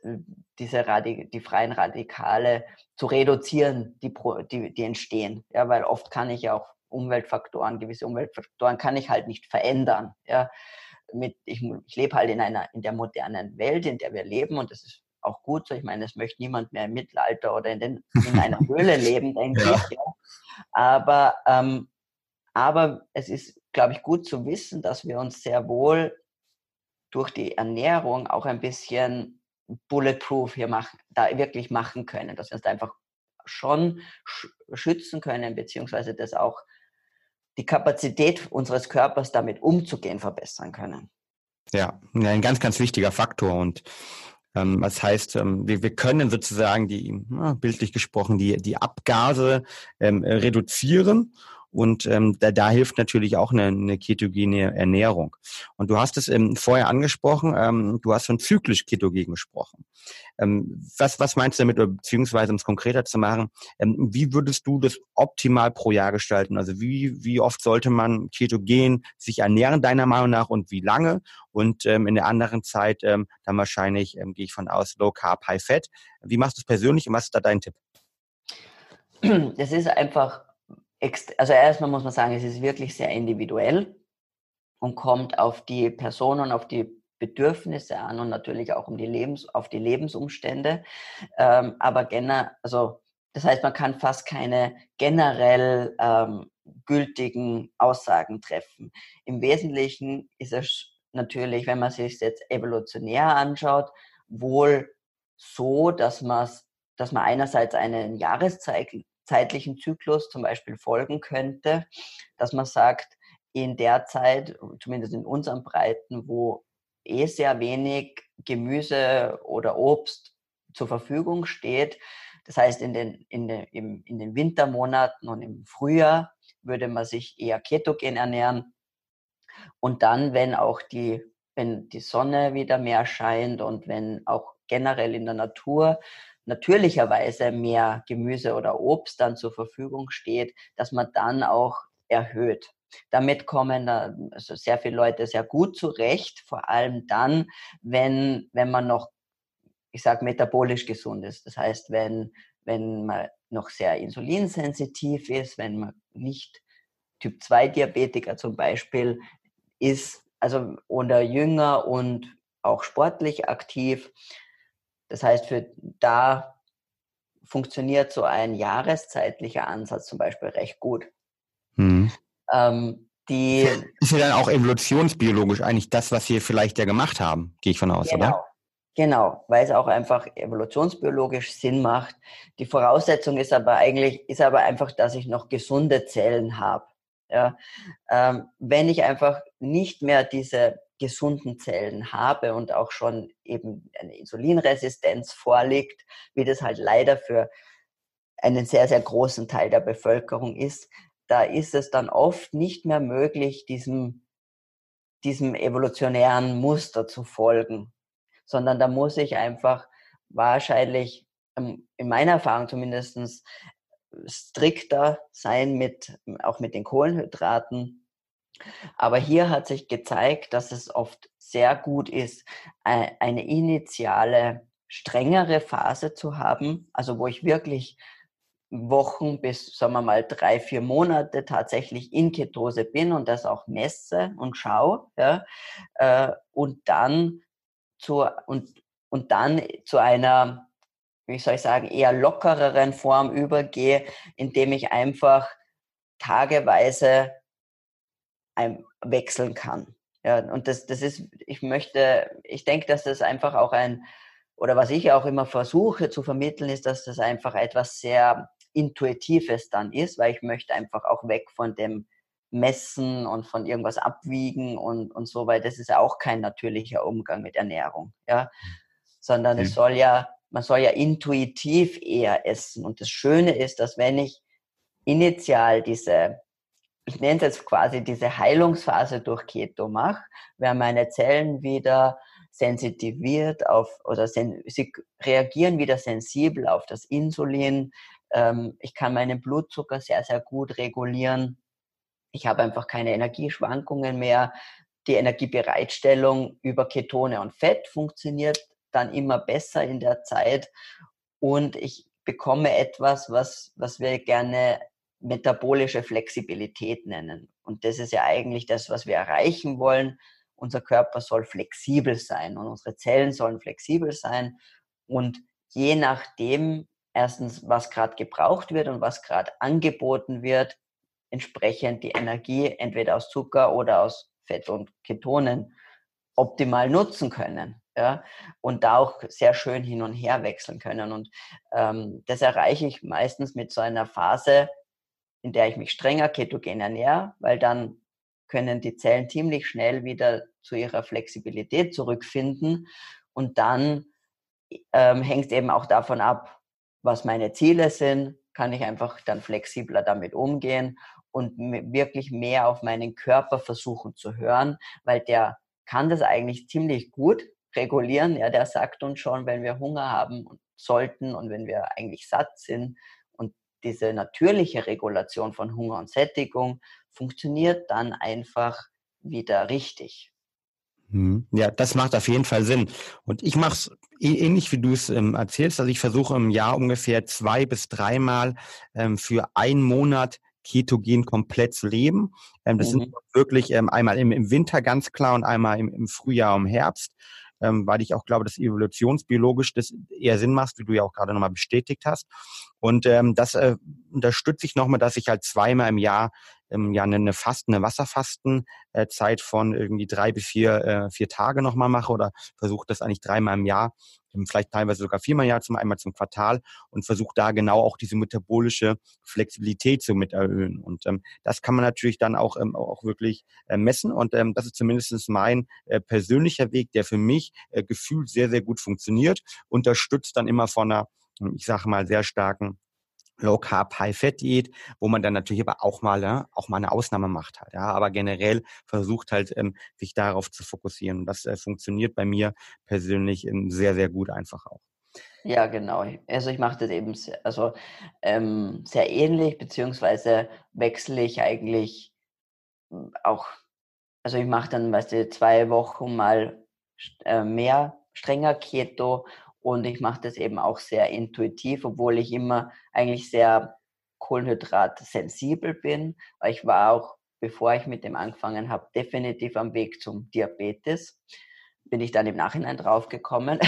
diese Radik die freien Radikale zu reduzieren, die, die, die entstehen. Ja, weil oft kann ich auch Umweltfaktoren, gewisse Umweltfaktoren kann ich halt nicht verändern. Ja, mit, ich, ich lebe halt in einer, in der modernen Welt, in der wir leben und das ist auch gut so. Ich meine, es möchte niemand mehr im Mittelalter oder in, den, in einer Höhle leben, denke ja. ich. Ja. Aber, ähm, aber es ist, glaube ich, gut zu wissen, dass wir uns sehr wohl durch die Ernährung auch ein bisschen bulletproof hier machen, da wirklich machen können, dass wir uns da einfach schon schützen können, beziehungsweise das auch die Kapazität unseres Körpers damit umzugehen verbessern können. Ja, ein ganz, ganz wichtiger Faktor. Und ähm, das heißt, ähm, wir, wir können sozusagen die, bildlich gesprochen, die, die Abgase ähm, reduzieren und ähm, da, da hilft natürlich auch eine, eine ketogene Ernährung. Und du hast es ähm, vorher angesprochen, ähm, du hast von zyklisch ketogen gesprochen. Ähm, was, was meinst du damit, beziehungsweise um es konkreter zu machen, ähm, wie würdest du das optimal pro Jahr gestalten? Also wie, wie oft sollte man ketogen sich ernähren, deiner Meinung nach, und wie lange? Und ähm, in der anderen Zeit ähm, dann wahrscheinlich, ähm, gehe ich von aus, Low Carb, High Fat. Wie machst du es persönlich und was ist da dein Tipp? Das ist einfach also erstmal muss man sagen, es ist wirklich sehr individuell und kommt auf die Person und auf die Bedürfnisse an und natürlich auch um die Lebens, auf die Lebensumstände. Ähm, aber generell, also das heißt, man kann fast keine generell ähm, gültigen Aussagen treffen. Im Wesentlichen ist es natürlich, wenn man sich jetzt evolutionär anschaut, wohl so, dass man dass man einerseits einen jahreszeitlichen Zyklus zum Beispiel folgen könnte, dass man sagt, in der Zeit, zumindest in unseren Breiten, wo eh sehr wenig Gemüse oder Obst zur Verfügung steht. Das heißt, in den, in den, im, in den Wintermonaten und im Frühjahr würde man sich eher ketogen ernähren. Und dann, wenn auch die, wenn die Sonne wieder mehr scheint und wenn auch generell in der Natur natürlicherweise mehr Gemüse oder Obst dann zur Verfügung steht, dass man dann auch erhöht. Damit kommen also sehr viele Leute sehr gut zurecht, vor allem dann, wenn, wenn man noch, ich sage, metabolisch gesund ist. Das heißt, wenn, wenn man noch sehr insulinsensitiv ist, wenn man nicht Typ 2 Diabetiker zum Beispiel ist, also oder jünger und auch sportlich aktiv. Das heißt, für da funktioniert so ein jahreszeitlicher Ansatz zum Beispiel recht gut. Mhm. Ähm, die ist ja dann auch evolutionsbiologisch eigentlich das, was wir vielleicht ja gemacht haben, gehe ich von aus, genau. oder? Genau, weil es auch einfach evolutionsbiologisch Sinn macht. Die Voraussetzung ist aber eigentlich, ist aber einfach, dass ich noch gesunde Zellen habe. Ja, ähm, wenn ich einfach nicht mehr diese gesunden Zellen habe und auch schon eben eine Insulinresistenz vorliegt, wie das halt leider für einen sehr, sehr großen Teil der Bevölkerung ist, da ist es dann oft nicht mehr möglich, diesem, diesem evolutionären Muster zu folgen, sondern da muss ich einfach wahrscheinlich, ähm, in meiner Erfahrung zumindest, strikter sein mit, auch mit den Kohlenhydraten. Aber hier hat sich gezeigt, dass es oft sehr gut ist, eine initiale, strengere Phase zu haben, also wo ich wirklich Wochen bis, sagen wir mal, drei, vier Monate tatsächlich in Ketose bin und das auch messe und schaue, ja, äh, und dann zu, und, und dann zu einer, wie soll ich sagen, eher lockereren Form übergehe, indem ich einfach tageweise wechseln kann. Ja, und das, das ist, ich möchte, ich denke, dass das einfach auch ein, oder was ich auch immer versuche zu vermitteln, ist, dass das einfach etwas sehr Intuitives dann ist, weil ich möchte einfach auch weg von dem Messen und von irgendwas abwiegen und, und so, weil das ist auch kein natürlicher Umgang mit Ernährung, ja, sondern mhm. es soll ja, man soll ja intuitiv eher essen. Und das Schöne ist, dass wenn ich initial diese, ich nenne es jetzt quasi diese Heilungsphase durch Keto mache, werden meine Zellen wieder sensitiviert auf, oder sen, sie reagieren wieder sensibel auf das Insulin, ähm, ich kann meinen Blutzucker sehr, sehr gut regulieren. Ich habe einfach keine Energieschwankungen mehr. Die Energiebereitstellung über Ketone und Fett funktioniert dann immer besser in der Zeit. Und ich bekomme etwas, was, was wir gerne metabolische Flexibilität nennen. Und das ist ja eigentlich das, was wir erreichen wollen. Unser Körper soll flexibel sein und unsere Zellen sollen flexibel sein. Und je nachdem, erstens, was gerade gebraucht wird und was gerade angeboten wird, entsprechend die Energie entweder aus Zucker oder aus Fett und Ketonen optimal nutzen können. Ja, und da auch sehr schön hin und her wechseln können. Und ähm, das erreiche ich meistens mit so einer Phase, in der ich mich strenger ketogen ernähre, weil dann können die Zellen ziemlich schnell wieder zu ihrer Flexibilität zurückfinden. Und dann ähm, hängt es eben auch davon ab, was meine Ziele sind, kann ich einfach dann flexibler damit umgehen und wirklich mehr auf meinen Körper versuchen zu hören, weil der kann das eigentlich ziemlich gut regulieren. Ja, der sagt uns schon, wenn wir Hunger haben sollten und wenn wir eigentlich satt sind. Diese natürliche Regulation von Hunger und Sättigung funktioniert dann einfach wieder richtig. Mhm. Ja, das macht auf jeden Fall Sinn. Und ich mache es ähnlich, wie du es ähm, erzählst. Also ich versuche im Jahr ungefähr zwei bis dreimal ähm, für einen Monat ketogen komplett zu leben. Ähm, das mhm. sind wirklich ähm, einmal im, im, Winter ganz klar und einmal im, im Frühjahr und Herbst ähm, weil ich auch glaube, dass evolutionsbiologisch das eher Sinn macht, wie du ja auch gerade nochmal bestätigt hast. Und ähm, das äh, unterstütze ich nochmal, dass ich halt zweimal im Jahr ähm, ja eine Fasten, eine Wasserfastenzeit äh, von irgendwie drei bis vier, äh, vier Tage nochmal mache oder versuche das eigentlich dreimal im Jahr vielleicht teilweise sogar viermal im Jahr zum einmal zum Quartal und versucht da genau auch diese metabolische Flexibilität zu mit erhöhen. Und ähm, das kann man natürlich dann auch, ähm, auch wirklich äh, messen. Und ähm, das ist zumindest mein äh, persönlicher Weg, der für mich äh, gefühlt sehr, sehr gut funktioniert, unterstützt dann immer von einer, ich sage mal, sehr starken Low Carb High Fat Diät, wo man dann natürlich aber auch mal ja, auch mal eine Ausnahme macht halt, ja, aber generell versucht halt ähm, sich darauf zu fokussieren und das äh, funktioniert bei mir persönlich ähm, sehr sehr gut einfach auch. Ja, genau. Also ich mache das eben sehr, also ähm, sehr ähnlich beziehungsweise wechsle ich eigentlich hm, auch. Also ich mache dann, weißt du, zwei Wochen mal äh, mehr strenger Keto und ich mache das eben auch sehr intuitiv, obwohl ich immer eigentlich sehr kohlenhydratsensibel bin. Ich war auch, bevor ich mit dem angefangen habe, definitiv am Weg zum Diabetes. Bin ich dann im Nachhinein draufgekommen.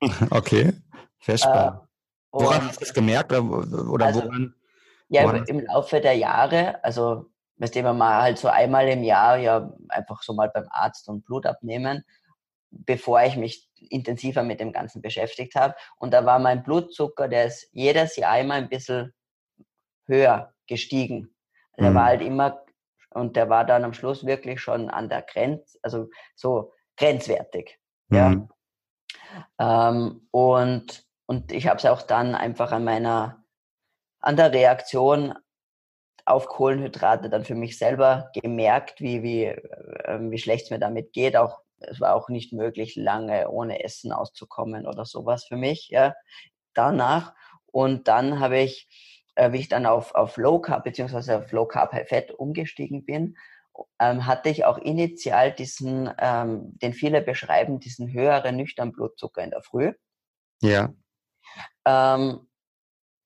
Okay, sehr spannend. Äh, woran hast du das gemerkt? Oder, oder also, woran? Ja, woran? im Laufe der Jahre, also weißt du, mal halt so einmal im Jahr ja einfach so mal beim Arzt und Blut abnehmen bevor ich mich intensiver mit dem Ganzen beschäftigt habe. Und da war mein Blutzucker, der ist jedes Jahr einmal ein bisschen höher gestiegen. Der war mhm. halt immer, und der war dann am Schluss wirklich schon an der Grenze, also so grenzwertig. Mhm. Ja. Ähm, und, und ich habe es auch dann einfach an meiner, an der Reaktion auf Kohlenhydrate dann für mich selber gemerkt, wie, wie, äh, wie schlecht es mir damit geht, auch es war auch nicht möglich, lange ohne Essen auszukommen oder sowas für mich. Ja. Danach und dann habe ich, äh, wie ich dann auf, auf Low Carb bzw. auf Low Carb High Fat umgestiegen bin, ähm, hatte ich auch initial diesen, ähm, den viele beschreiben, diesen höheren nüchtern Blutzucker in der Früh. Ja. Ähm,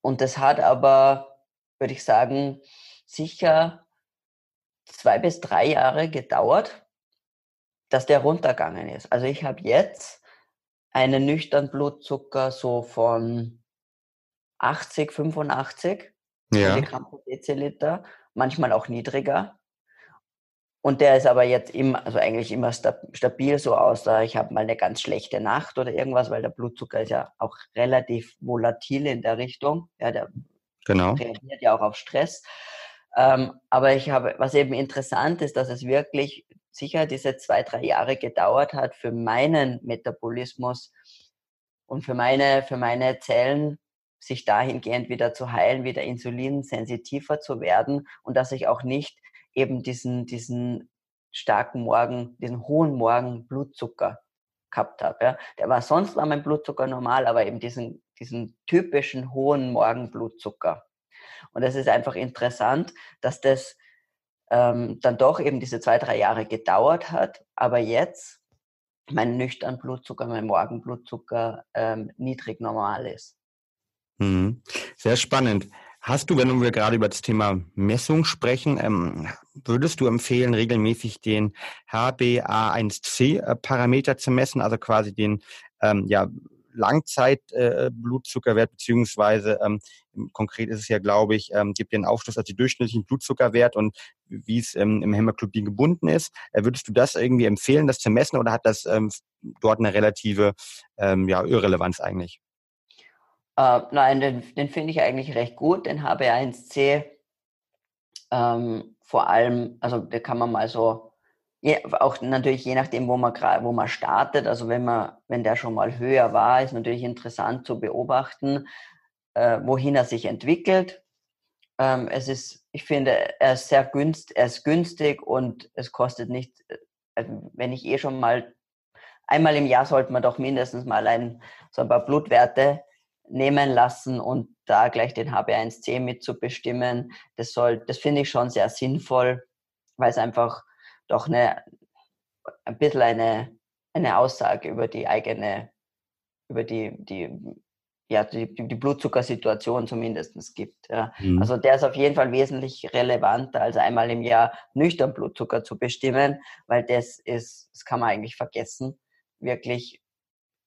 und das hat aber, würde ich sagen, sicher zwei bis drei Jahre gedauert, dass der runtergegangen ist. Also ich habe jetzt einen nüchternen Blutzucker so von 80, 85 ja. Milligramm pro Deziliter, manchmal auch niedriger. Und der ist aber jetzt immer, also eigentlich immer stabil, so außer ich habe mal eine ganz schlechte Nacht oder irgendwas, weil der Blutzucker ist ja auch relativ volatil in der Richtung. Ja, der genau. reagiert ja auch auf Stress. Ähm, aber ich habe, was eben interessant ist, dass es wirklich sicher diese zwei, drei Jahre gedauert hat für meinen Metabolismus und für meine, für meine Zellen, sich dahingehend wieder zu heilen, wieder insulinsensitiver zu werden und dass ich auch nicht eben diesen, diesen starken Morgen, diesen hohen Morgen Blutzucker gehabt habe. Ja. Der war sonst war mein Blutzucker normal, aber eben diesen, diesen typischen hohen Morgenblutzucker. Und das ist einfach interessant, dass das ähm, dann doch eben diese zwei, drei Jahre gedauert hat, aber jetzt mein nüchtern Blutzucker, mein Morgenblutzucker ähm, niedrig normal ist. Mhm. Sehr spannend. Hast du, wenn wir gerade über das Thema Messung sprechen, ähm, würdest du empfehlen, regelmäßig den HbA1c-Parameter äh, zu messen, also quasi den ähm, ja, Langzeitblutzuckerwert, äh, beziehungsweise ähm, konkret ist es ja, glaube ich, ähm, gibt den Aufschluss auf den durchschnittlichen Blutzuckerwert und wie es ähm, im Hämoglobin gebunden ist. Äh, würdest du das irgendwie empfehlen, das zu messen oder hat das ähm, dort eine relative ähm, ja, Irrelevanz eigentlich? Uh, nein, den, den finde ich eigentlich recht gut, den HB1C. Ähm, vor allem, also da kann man mal so ja, auch natürlich je nachdem, wo man wo man startet. Also wenn man, wenn der schon mal höher war, ist natürlich interessant zu beobachten, äh, wohin er sich entwickelt. Ähm, es ist, ich finde, er ist sehr günstig, er ist günstig und es kostet nicht, äh, wenn ich eh schon mal einmal im Jahr sollte man doch mindestens mal ein, so ein paar Blutwerte nehmen lassen und da gleich den HB1C mitzubestimmen. Das soll, das finde ich schon sehr sinnvoll, weil es einfach doch eine, ein bisschen eine, eine Aussage über die eigene, über die, die ja, die, die Blutzuckersituation zumindest gibt. Ja. Mhm. Also der ist auf jeden Fall wesentlich relevanter, als einmal im Jahr nüchtern Blutzucker zu bestimmen, weil das ist, das kann man eigentlich vergessen, wirklich,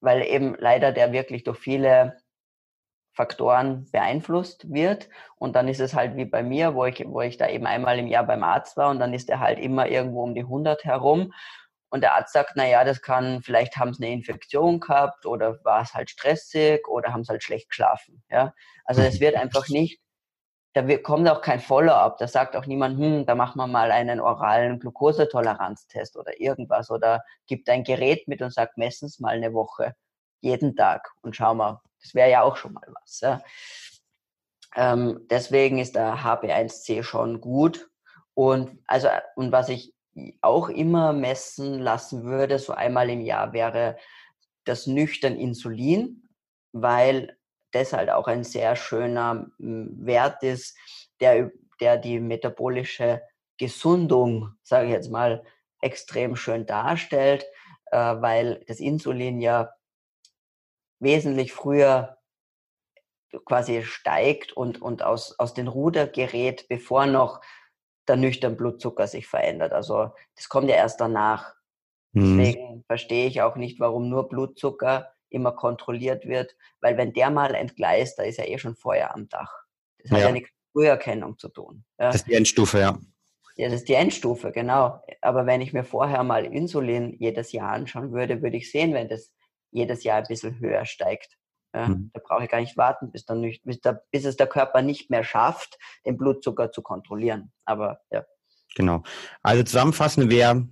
weil eben leider der wirklich durch viele Faktoren beeinflusst wird. Und dann ist es halt wie bei mir, wo ich, wo ich da eben einmal im Jahr beim Arzt war und dann ist er halt immer irgendwo um die 100 herum. Und der Arzt sagt, na ja, das kann, vielleicht haben sie eine Infektion gehabt oder war es halt stressig oder haben sie halt schlecht geschlafen. Ja? Also es wird einfach nicht, da kommt auch kein Follow-up. Da sagt auch niemand, hm, da machen wir mal einen oralen Glukosetoleranztest oder irgendwas oder gibt ein Gerät mit und sagt, messen es mal eine Woche, jeden Tag und schauen wir. Das wäre ja auch schon mal was. Ja? Ähm, deswegen ist der HB1C schon gut. Und also, und was ich auch immer messen lassen würde, so einmal im Jahr, wäre das nüchtern Insulin, weil das halt auch ein sehr schöner Wert ist, der, der die metabolische Gesundung, sage ich jetzt mal, extrem schön darstellt, äh, weil das Insulin ja wesentlich früher quasi steigt und, und aus, aus den Ruder gerät, bevor noch der nüchtern Blutzucker sich verändert. Also das kommt ja erst danach. Mhm. Deswegen verstehe ich auch nicht, warum nur Blutzucker immer kontrolliert wird, weil wenn der mal entgleist, da ist ja eh schon Feuer am Dach. Das hat ja, ja nichts mit Früherkennung zu tun. Ja. Das ist die Endstufe, ja. Ja, das ist die Endstufe, genau. Aber wenn ich mir vorher mal Insulin jedes Jahr anschauen würde, würde ich sehen, wenn das jedes Jahr ein bisschen höher steigt. Ja, mhm. Da brauche ich gar nicht warten, bis, dann nicht, bis, der, bis es der Körper nicht mehr schafft, den Blutzucker zu kontrollieren. Aber ja. Genau. Also zusammenfassend, wer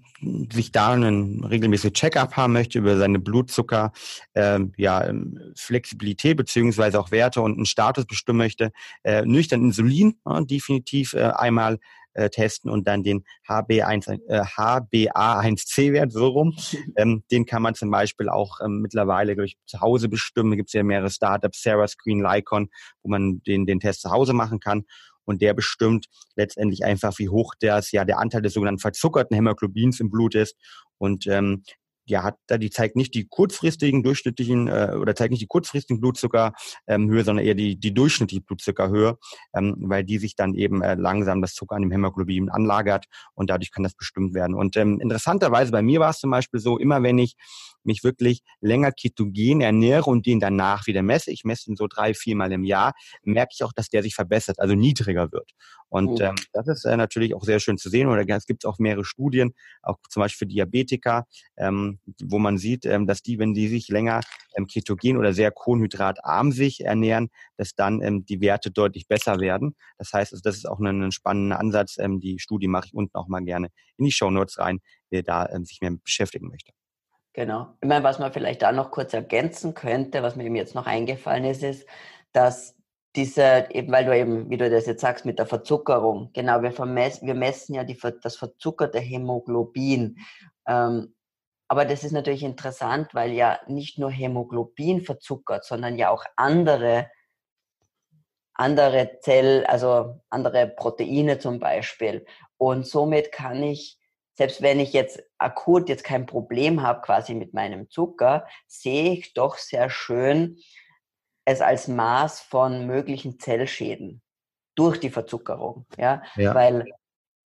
sich da einen regelmäßigen Check-up haben möchte über seine Blutzucker, ähm, ja, ähm, Flexibilität beziehungsweise auch Werte und einen Status bestimmen möchte, äh, nüchtern Insulin ja, definitiv äh, einmal äh, testen und dann den HB1, äh, HbA1c-Wert so rum. Ähm, den kann man zum Beispiel auch ähm, mittlerweile durch zu Hause bestimmen. Da gibt es ja mehrere Startups, Sarah Screen, Lycon, wo man den, den Test zu Hause machen kann und der bestimmt letztendlich einfach, wie hoch das ja der Anteil des sogenannten verzuckerten Hämoglobins im Blut ist. Und ähm, ja, hat da die zeigt nicht die kurzfristigen durchschnittlichen äh, oder zeigt nicht die kurzfristigen Blutzuckerhöhe, ähm, sondern eher die, die durchschnittliche Blutzuckerhöhe, ähm, weil die sich dann eben äh, langsam das Zucker an dem Hämoglobin anlagert und dadurch kann das bestimmt werden. Und ähm, interessanterweise bei mir war es zum Beispiel so, immer wenn ich mich wirklich länger ketogen ernähre und den danach wieder messe, ich messe ihn so drei, viermal im Jahr, merke ich auch, dass der sich verbessert, also niedriger wird. Und ähm, das ist äh, natürlich auch sehr schön zu sehen. Oder es gibt auch mehrere Studien, auch zum Beispiel für Diabetiker, ähm, wo man sieht, ähm, dass die, wenn die sich länger ähm, ketogen oder sehr kohlenhydratarm sich ernähren, dass dann ähm, die Werte deutlich besser werden. Das heißt, also, das ist auch ein, ein spannender Ansatz. Ähm, die Studie mache ich unten auch mal gerne in die Show Notes rein, wer da ähm, sich mehr beschäftigen möchte. Genau. Ich meine, was man vielleicht da noch kurz ergänzen könnte, was mir eben jetzt noch eingefallen ist, ist, dass diese, eben weil du eben, wie du das jetzt sagst, mit der Verzuckerung, genau, wir, vermessen, wir messen ja die, das verzuckerte Hämoglobin. Ähm, aber das ist natürlich interessant, weil ja nicht nur Hämoglobin verzuckert, sondern ja auch andere, andere Zell, also andere Proteine zum Beispiel. Und somit kann ich selbst wenn ich jetzt akut jetzt kein Problem habe quasi mit meinem Zucker, sehe ich doch sehr schön es als Maß von möglichen Zellschäden durch die Verzuckerung, ja, ja. weil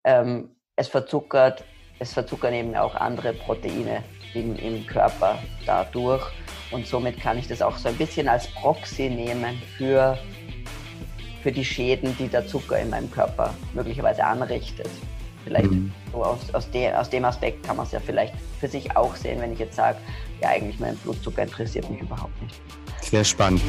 ähm, es verzuckert, es verzuckern eben auch andere Proteine im, im Körper dadurch und somit kann ich das auch so ein bisschen als Proxy nehmen für, für die Schäden, die der Zucker in meinem Körper möglicherweise anrichtet. Vielleicht mhm. so aus, aus, de, aus dem Aspekt kann man es ja vielleicht für sich auch sehen, wenn ich jetzt sage, ja eigentlich mein Blutzucker interessiert mich überhaupt nicht. Sehr spannend.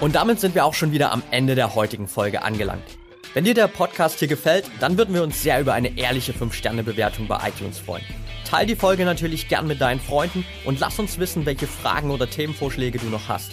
Und damit sind wir auch schon wieder am Ende der heutigen Folge angelangt. Wenn dir der Podcast hier gefällt, dann würden wir uns sehr über eine ehrliche 5-Sterne-Bewertung bei iTunes freuen. Teil die Folge natürlich gern mit deinen Freunden und lass uns wissen, welche Fragen oder Themenvorschläge du noch hast.